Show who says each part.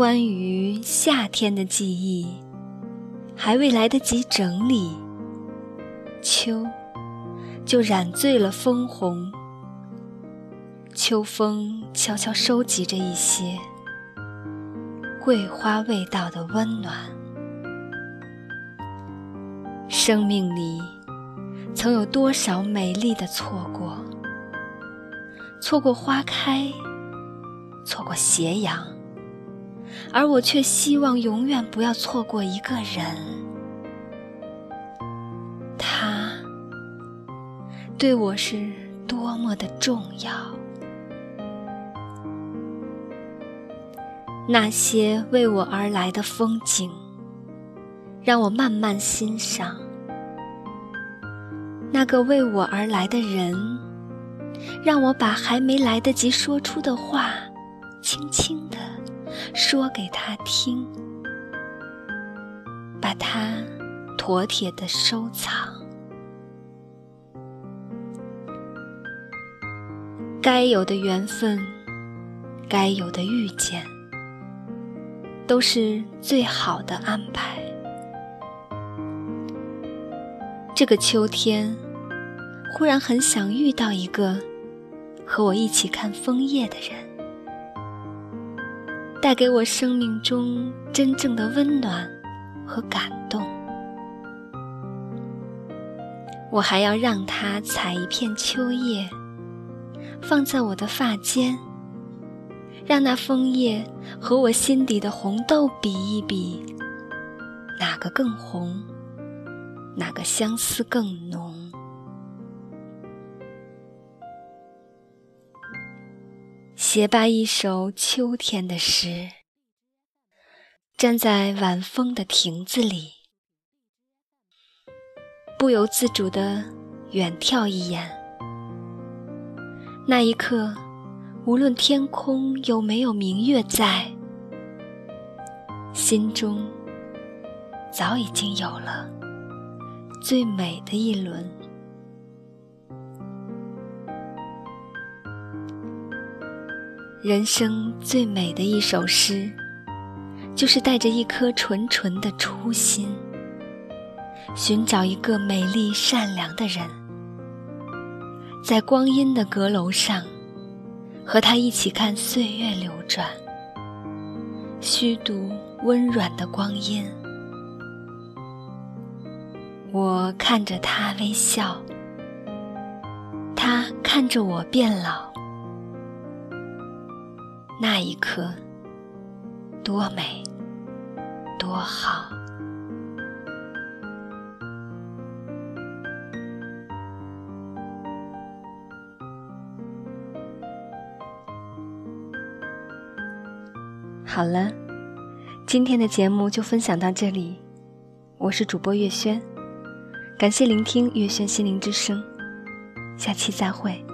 Speaker 1: 关于夏天的记忆还未来得及整理，秋就染醉了枫红。秋风悄悄收集着一些桂花味道的温暖。生命里曾有多少美丽的错过？错过花开，错过斜阳，而我却希望永远不要错过一个人。他对我是多么的重要。那些为我而来的风景，让我慢慢欣赏；那个为我而来的人，让我把还没来得及说出的话，轻轻地说给他听，把它妥帖的收藏。该有的缘分，该有的遇见。都是最好的安排。这个秋天，忽然很想遇到一个和我一起看枫叶的人，带给我生命中真正的温暖和感动。我还要让他采一片秋叶，放在我的发间。让那枫叶和我心底的红豆比一比，哪个更红，哪个相思更浓？写罢一首秋天的诗，站在晚风的亭子里，不由自主地远眺一眼，那一刻。无论天空有没有明月在，心中早已经有了最美的一轮。人生最美的一首诗，就是带着一颗纯纯的初心，寻找一个美丽善良的人，在光阴的阁楼上。和他一起看岁月流转，虚度温软的光阴。我看着他微笑，他看着我变老，那一刻多美，多好。好了，今天的节目就分享到这里。我是主播月轩，感谢聆听月轩心灵之声，下期再会。